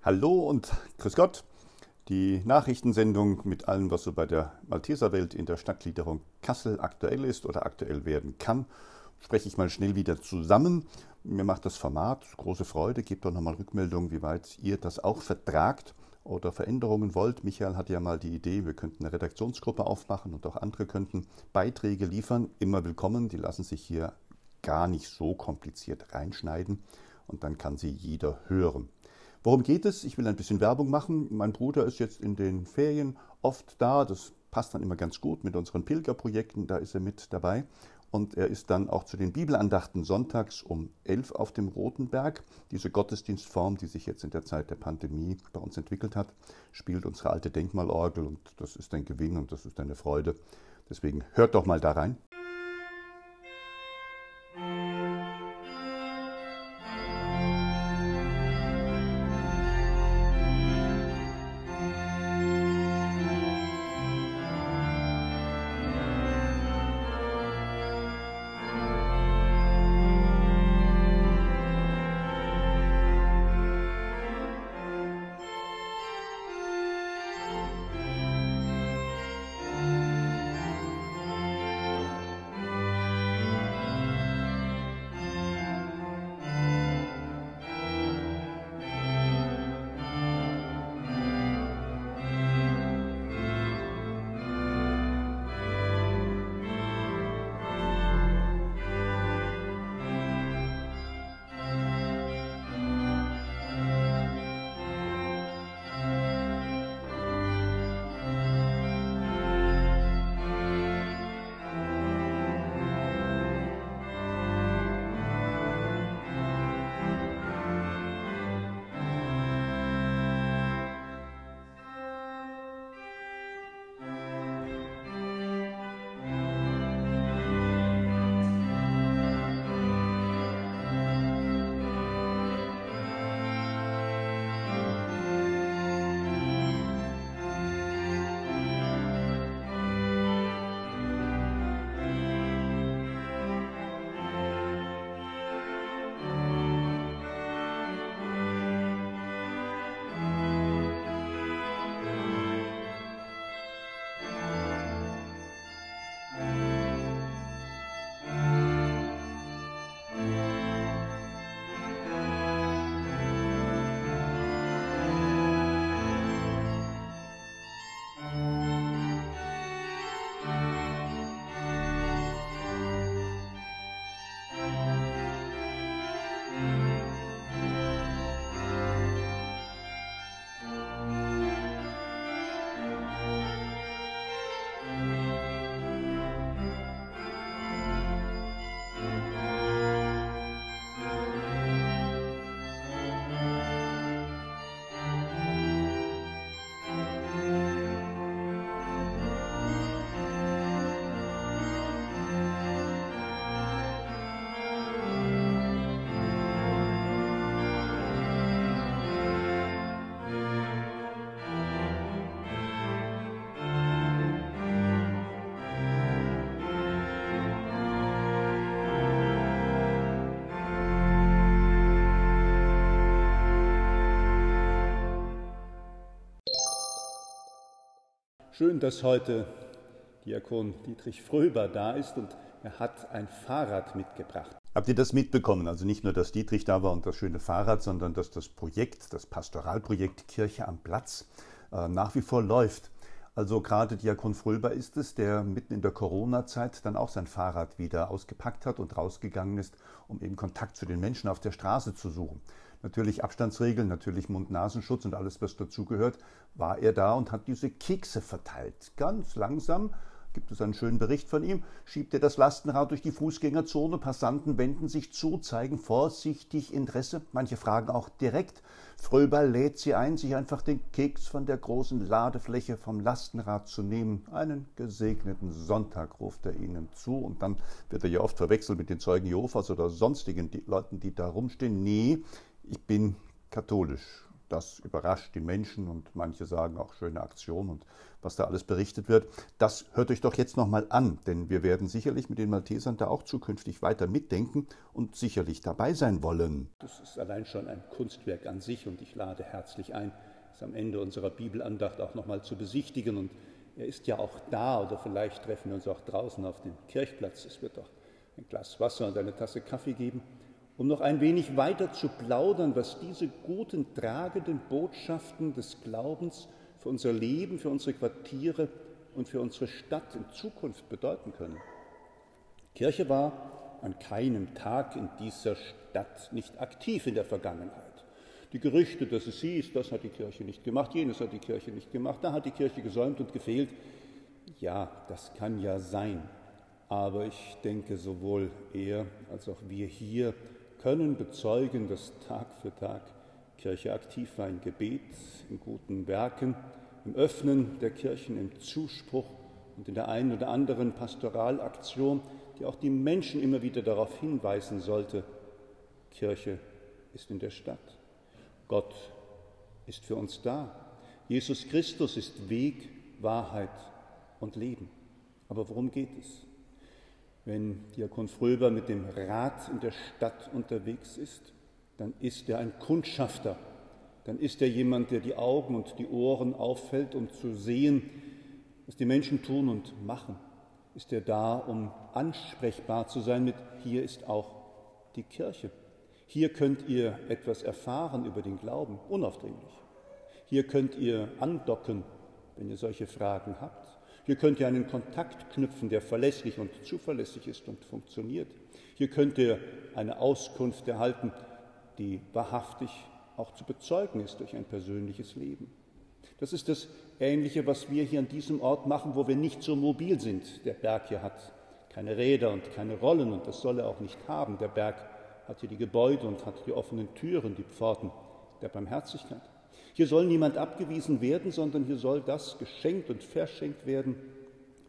Hallo und grüß Gott. Die Nachrichtensendung mit allem, was so bei der Malteserwelt in der Stadtgliederung Kassel aktuell ist oder aktuell werden kann, spreche ich mal schnell wieder zusammen. Mir macht das Format große Freude. Gebt doch nochmal Rückmeldung, wie weit ihr das auch vertragt oder Veränderungen wollt. Michael hat ja mal die Idee, wir könnten eine Redaktionsgruppe aufmachen und auch andere könnten Beiträge liefern. Immer willkommen. Die lassen sich hier gar nicht so kompliziert reinschneiden und dann kann sie jeder hören. Worum geht es? Ich will ein bisschen Werbung machen. Mein Bruder ist jetzt in den Ferien oft da. Das passt dann immer ganz gut mit unseren Pilgerprojekten. Da ist er mit dabei. Und er ist dann auch zu den Bibelandachten sonntags um 11 auf dem Rotenberg. Diese Gottesdienstform, die sich jetzt in der Zeit der Pandemie bei uns entwickelt hat, spielt unsere alte Denkmalorgel und das ist ein Gewinn und das ist eine Freude. Deswegen hört doch mal da rein. Schön, dass heute Diakon Dietrich Fröber da ist und er hat ein Fahrrad mitgebracht. Habt ihr das mitbekommen? Also nicht nur, dass Dietrich da war und das schöne Fahrrad, sondern dass das Projekt, das Pastoralprojekt Kirche am Platz äh, nach wie vor läuft. Also gerade Diakon Fröber ist es, der mitten in der Corona-Zeit dann auch sein Fahrrad wieder ausgepackt hat und rausgegangen ist, um eben Kontakt zu den Menschen auf der Straße zu suchen natürlich Abstandsregeln, natürlich Mund-Nasenschutz und alles, was dazugehört, war er da und hat diese Kekse verteilt. Ganz langsam, gibt es einen schönen Bericht von ihm, schiebt er das Lastenrad durch die Fußgängerzone, Passanten wenden sich zu, zeigen vorsichtig Interesse, manche fragen auch direkt. Fröber lädt sie ein, sich einfach den Keks von der großen Ladefläche vom Lastenrad zu nehmen. Einen gesegneten Sonntag ruft er ihnen zu und dann wird er ja oft verwechselt mit den Zeugen Jehovas oder sonstigen Leuten, die da rumstehen. Nee, ich bin katholisch. das überrascht die Menschen und manche sagen auch schöne Aktion und was da alles berichtet wird. Das hört euch doch jetzt nochmal an, denn wir werden sicherlich mit den Maltesern da auch zukünftig weiter mitdenken und sicherlich dabei sein wollen. Das ist allein schon ein Kunstwerk an sich und ich lade herzlich ein, es am Ende unserer Bibelandacht auch nochmal zu besichtigen und er ist ja auch da oder vielleicht treffen wir uns auch draußen auf dem Kirchplatz. Es wird auch ein Glas Wasser und eine Tasse Kaffee geben um noch ein wenig weiter zu plaudern, was diese guten, tragenden Botschaften des Glaubens für unser Leben, für unsere Quartiere und für unsere Stadt in Zukunft bedeuten können. Kirche war an keinem Tag in dieser Stadt nicht aktiv in der Vergangenheit. Die Gerüchte, dass es hieß, das hat die Kirche nicht gemacht, jenes hat die Kirche nicht gemacht, da hat die Kirche gesäumt und gefehlt. Ja, das kann ja sein. Aber ich denke, sowohl er als auch wir hier können bezeugen, dass Tag für Tag Kirche aktiv war in Gebet, in guten Werken, im Öffnen der Kirchen, im Zuspruch und in der einen oder anderen Pastoralaktion, die auch die Menschen immer wieder darauf hinweisen sollte, Kirche ist in der Stadt. Gott ist für uns da. Jesus Christus ist Weg, Wahrheit und Leben. Aber worum geht es? Wenn Diakon Fröber mit dem Rad in der Stadt unterwegs ist, dann ist er ein Kundschafter, dann ist er jemand, der die Augen und die Ohren auffällt, um zu sehen, was die Menschen tun und machen. Ist er da, um ansprechbar zu sein mit, hier ist auch die Kirche. Hier könnt ihr etwas erfahren über den Glauben, unaufdringlich. Hier könnt ihr andocken, wenn ihr solche Fragen habt. Hier könnt ihr einen Kontakt knüpfen, der verlässlich und zuverlässig ist und funktioniert. Hier könnt ihr eine Auskunft erhalten, die wahrhaftig auch zu bezeugen ist durch ein persönliches Leben. Das ist das Ähnliche, was wir hier an diesem Ort machen, wo wir nicht so mobil sind. Der Berg hier hat keine Räder und keine Rollen und das soll er auch nicht haben. Der Berg hat hier die Gebäude und hat die offenen Türen, die Pforten der Barmherzigkeit. Hier soll niemand abgewiesen werden, sondern hier soll das geschenkt und verschenkt werden,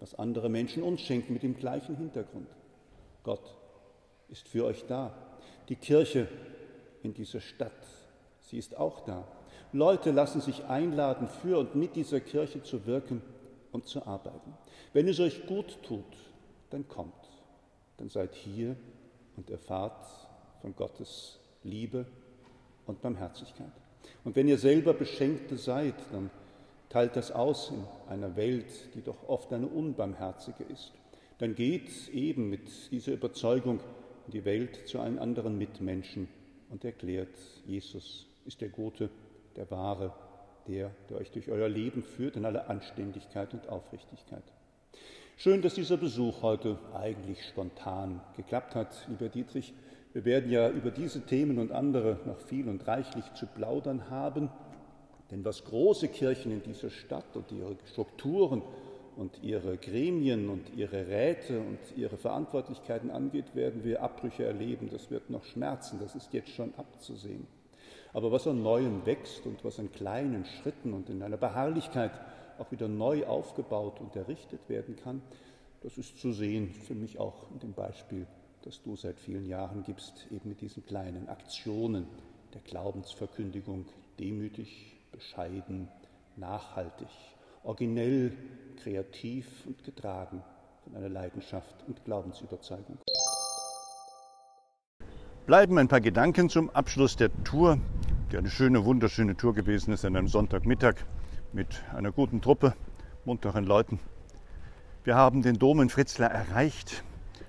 was andere Menschen uns schenken mit dem gleichen Hintergrund. Gott ist für euch da. Die Kirche in dieser Stadt, sie ist auch da. Leute lassen sich einladen, für und mit dieser Kirche zu wirken und zu arbeiten. Wenn es euch gut tut, dann kommt, dann seid hier und erfahrt von Gottes Liebe und Barmherzigkeit. Und wenn ihr selber Beschenkte seid, dann teilt das aus in einer Welt, die doch oft eine unbarmherzige ist. Dann geht eben mit dieser Überzeugung in die Welt zu allen anderen Mitmenschen und erklärt, Jesus ist der Gute, der Wahre, der, der euch durch euer Leben führt in aller Anständigkeit und Aufrichtigkeit. Schön, dass dieser Besuch heute eigentlich spontan geklappt hat, lieber Dietrich. Wir werden ja über diese Themen und andere noch viel und reichlich zu plaudern haben, denn was große Kirchen in dieser Stadt und ihre Strukturen und ihre Gremien und ihre Räte und ihre Verantwortlichkeiten angeht, werden wir Abbrüche erleben. Das wird noch schmerzen, das ist jetzt schon abzusehen. Aber was an Neuem wächst und was an kleinen Schritten und in einer Beharrlichkeit auch wieder neu aufgebaut und errichtet werden kann, das ist zu sehen für mich auch in dem Beispiel das du seit vielen Jahren gibst, eben mit diesen kleinen Aktionen der Glaubensverkündigung, demütig, bescheiden, nachhaltig, originell, kreativ und getragen von einer Leidenschaft und Glaubensüberzeugung. Bleiben ein paar Gedanken zum Abschluss der Tour, die eine schöne, wunderschöne Tour gewesen ist an einem Sonntagmittag mit einer guten Truppe, munteren Leuten. Wir haben den Dom in Fritzlar erreicht.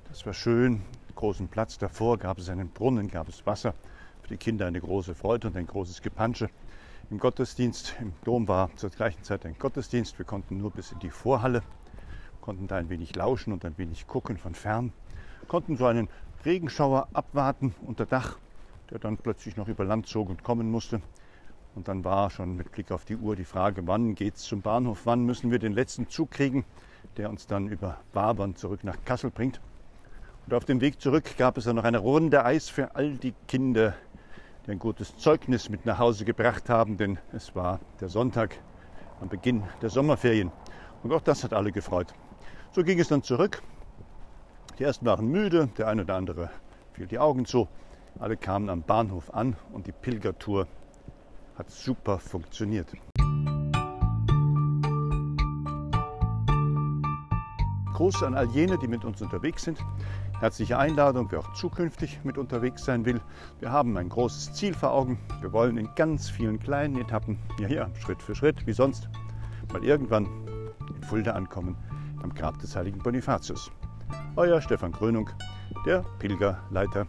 Das war schön großen Platz davor gab es einen Brunnen, gab es Wasser. Für die Kinder eine große Freude und ein großes Gepansche. Im Gottesdienst, im Dom war zur gleichen Zeit ein Gottesdienst. Wir konnten nur bis in die Vorhalle, konnten da ein wenig lauschen und ein wenig gucken von fern, konnten so einen Regenschauer abwarten unter Dach, der dann plötzlich noch über Land zog und kommen musste. Und dann war schon mit Blick auf die Uhr die Frage, wann geht es zum Bahnhof, wann müssen wir den letzten Zug kriegen, der uns dann über Wabern zurück nach Kassel bringt. Und auf dem Weg zurück gab es dann noch eine Runde Eis für all die Kinder, die ein gutes Zeugnis mit nach Hause gebracht haben, denn es war der Sonntag am Beginn der Sommerferien. Und auch das hat alle gefreut. So ging es dann zurück. Die ersten waren müde, der eine oder andere fiel die Augen zu. Alle kamen am Bahnhof an und die Pilgertour Hat super funktioniert. Gruß an all jene, die mit uns unterwegs sind. Herzliche Einladung, wer auch zukünftig mit unterwegs sein will. Wir haben ein großes Ziel vor Augen. Wir wollen in ganz vielen kleinen Etappen, ja, ja, Schritt für Schritt, wie sonst, mal irgendwann in Fulda ankommen, am Grab des heiligen Bonifatius. Euer Stefan Krönung, der Pilgerleiter.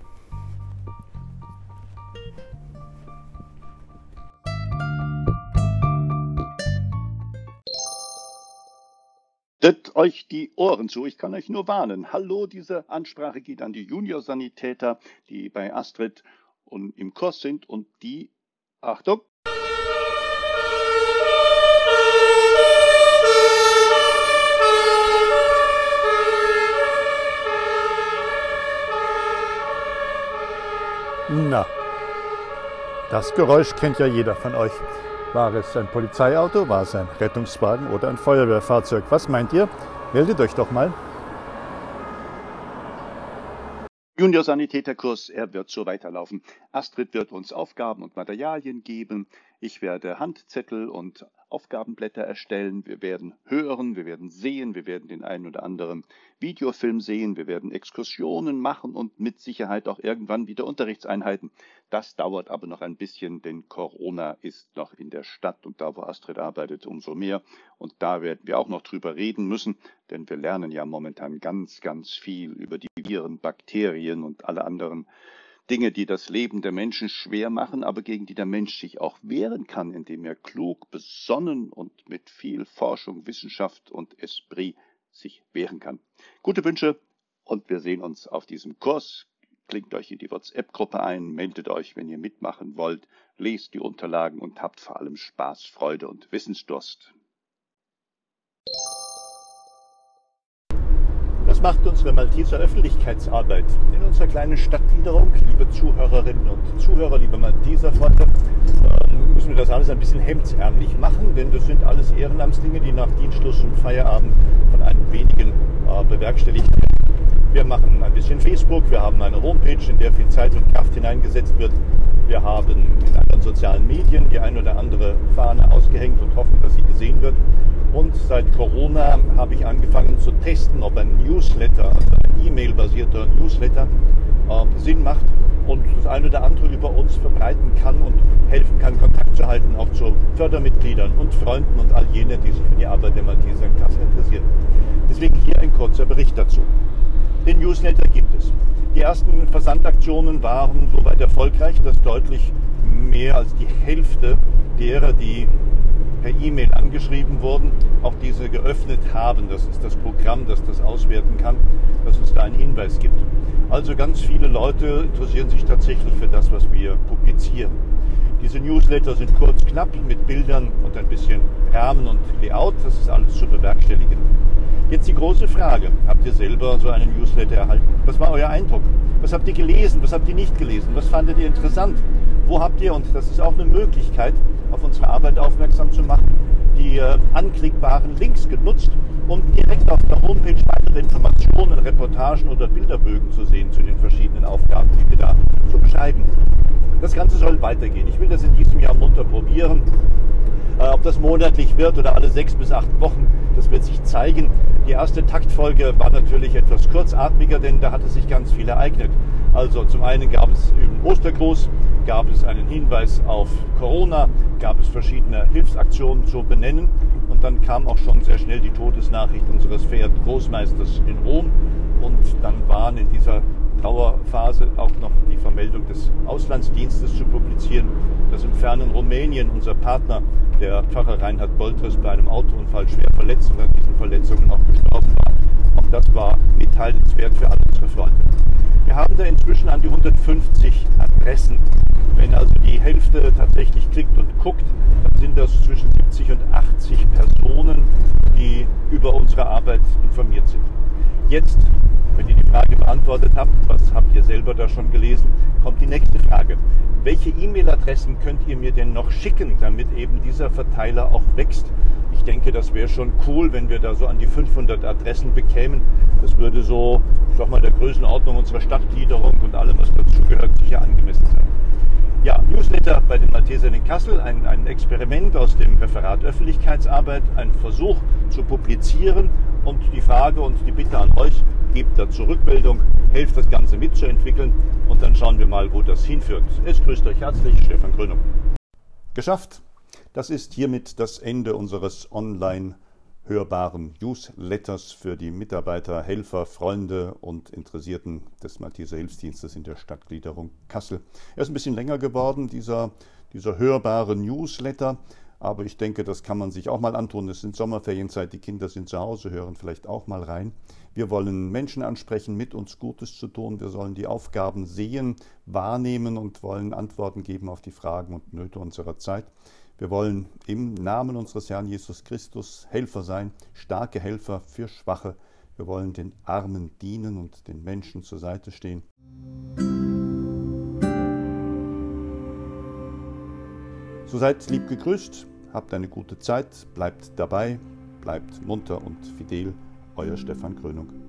Hört euch die Ohren zu, ich kann euch nur warnen. Hallo, diese Ansprache geht an die Juniorsanitäter, die bei Astrid und im Kurs sind und die, Achtung, Na, das Geräusch kennt ja jeder von euch. War es ein Polizeiauto, war es ein Rettungswagen oder ein Feuerwehrfahrzeug? Was meint ihr? Meldet euch doch mal. Junior-Sanitäterkurs, er wird so weiterlaufen. Astrid wird uns Aufgaben und Materialien geben. Ich werde Handzettel und Aufgabenblätter erstellen, wir werden hören, wir werden sehen, wir werden den einen oder anderen Videofilm sehen, wir werden Exkursionen machen und mit Sicherheit auch irgendwann wieder Unterrichtseinheiten. Das dauert aber noch ein bisschen, denn Corona ist noch in der Stadt und da, wo Astrid arbeitet, umso mehr. Und da werden wir auch noch drüber reden müssen, denn wir lernen ja momentan ganz, ganz viel über die Viren, Bakterien und alle anderen Dinge, die das Leben der Menschen schwer machen, aber gegen die der Mensch sich auch wehren kann, indem er klug, besonnen und mit viel Forschung, Wissenschaft und Esprit sich wehren kann. Gute Wünsche und wir sehen uns auf diesem Kurs. Klingt euch in die WhatsApp-Gruppe ein, meldet euch, wenn ihr mitmachen wollt, lest die Unterlagen und habt vor allem Spaß, Freude und Wissensdurst. Was macht unsere Malteser Öffentlichkeitsarbeit? In unserer kleinen Stadtgliederung, liebe Zuhörerinnen und Zuhörer, liebe Malteser Freunde, ähm, müssen wir das alles ein bisschen hemdsärmlich machen, denn das sind alles Ehrenamtsdinge, die nach Dienstschluss und Feierabend von einem wenigen äh, bewerkstelligt werden. Wir machen ein bisschen Facebook, wir haben eine Homepage, in der viel Zeit und Kraft hineingesetzt wird. Wir haben in anderen sozialen Medien die ein oder andere Fahne ausgehängt und hoffen, dass sie gesehen wird. Und seit Corona habe ich angefangen zu testen, ob ein Newsletter, also ein E-Mail-basierter Newsletter, äh, Sinn macht und das eine oder andere über uns verbreiten kann und helfen kann, Kontakt zu halten, auch zu Fördermitgliedern und Freunden und all jene, die sich für die Arbeit der Malteser Kasse interessieren. Deswegen hier ein kurzer Bericht dazu. Den Newsletter gibt es. Die ersten Versandaktionen waren soweit erfolgreich, dass deutlich mehr als die Hälfte derer, die per E-Mail angeschrieben wurden, auch diese geöffnet haben. Das ist das Programm, das das auswerten kann, das uns da einen Hinweis gibt. Also ganz viele Leute interessieren sich tatsächlich für das, was wir publizieren. Diese Newsletter sind kurz, knapp mit Bildern und ein bisschen Rahmen und Layout. Das ist alles zu bewerkstelligen. Jetzt die große Frage. Habt ihr selber so einen Newsletter erhalten? Was war euer Eindruck? Was habt ihr gelesen? Was habt ihr nicht gelesen? Was fandet ihr interessant? Wo habt ihr, und das ist auch eine Möglichkeit, auf unsere Arbeit aufmerksam zu machen, die äh, anklickbaren Links genutzt, um direkt auf der Homepage weitere Informationen, Reportagen oder Bilderbögen zu sehen zu den verschiedenen Aufgaben, die wir da so beschreiben. Das Ganze soll weitergehen. Ich will das in diesem Jahr munter probieren. Äh, ob das monatlich wird oder alle sechs bis acht Wochen, das wird sich zeigen. Die erste Taktfolge war natürlich etwas kurzatmiger, denn da hatte sich ganz viel ereignet. Also zum einen gab es im Ostergruß, gab es einen Hinweis auf Corona, gab es verschiedene Hilfsaktionen zu benennen und dann kam auch schon sehr schnell die Todesnachricht unseres verehrten Großmeisters in Rom und dann waren in dieser Trauerphase auch noch die Vermeldung des Auslandsdienstes zu publizieren, dass im fernen Rumänien unser Partner, der Pfarrer Reinhard Boltres, bei einem Autounfall schwer verletzt und an diesen Verletzungen auch gestorben war. Auch das war mitteilenswert für alle unsere Freunde. Wir haben da inzwischen an die 150 Adressen. Wenn also die Hälfte tatsächlich klickt und guckt, dann sind das zwischen 70 und 80 Personen, die über unsere Arbeit informiert sind. Jetzt wenn ihr die Frage beantwortet habt, was habt ihr selber da schon gelesen, kommt die nächste Frage. Welche E-Mail-Adressen könnt ihr mir denn noch schicken, damit eben dieser Verteiler auch wächst? Ich denke, das wäre schon cool, wenn wir da so an die 500 Adressen bekämen. Das würde so, ich sag mal, der Größenordnung unserer Stadtgliederung und allem, was dazugehört, sicher angemessen sein. Ja, Newsletter bei den Maltesern in Kassel, ein, ein Experiment aus dem Referat Öffentlichkeitsarbeit, ein Versuch zu publizieren und die Frage und die Bitte an euch, gebt dazu Rückmeldung, helft das Ganze mitzuentwickeln und dann schauen wir mal, wo das hinführt. Es grüßt euch herzlich, Stefan Grönung. Geschafft. Das ist hiermit das Ende unseres Online- hörbaren Newsletters für die Mitarbeiter, Helfer, Freunde und Interessierten des Malteser Hilfsdienstes in der Stadtgliederung Kassel. Er ist ein bisschen länger geworden, dieser, dieser hörbare Newsletter, aber ich denke, das kann man sich auch mal antun. Es sind Sommerferienzeit, die Kinder sind zu Hause, hören vielleicht auch mal rein. Wir wollen Menschen ansprechen, mit uns Gutes zu tun. Wir sollen die Aufgaben sehen, wahrnehmen und wollen Antworten geben auf die Fragen und Nöte unserer Zeit. Wir wollen im Namen unseres Herrn Jesus Christus Helfer sein, starke Helfer für Schwache. Wir wollen den Armen dienen und den Menschen zur Seite stehen. So seid lieb gegrüßt, habt eine gute Zeit, bleibt dabei, bleibt munter und fidel. Euer Stefan Krönung.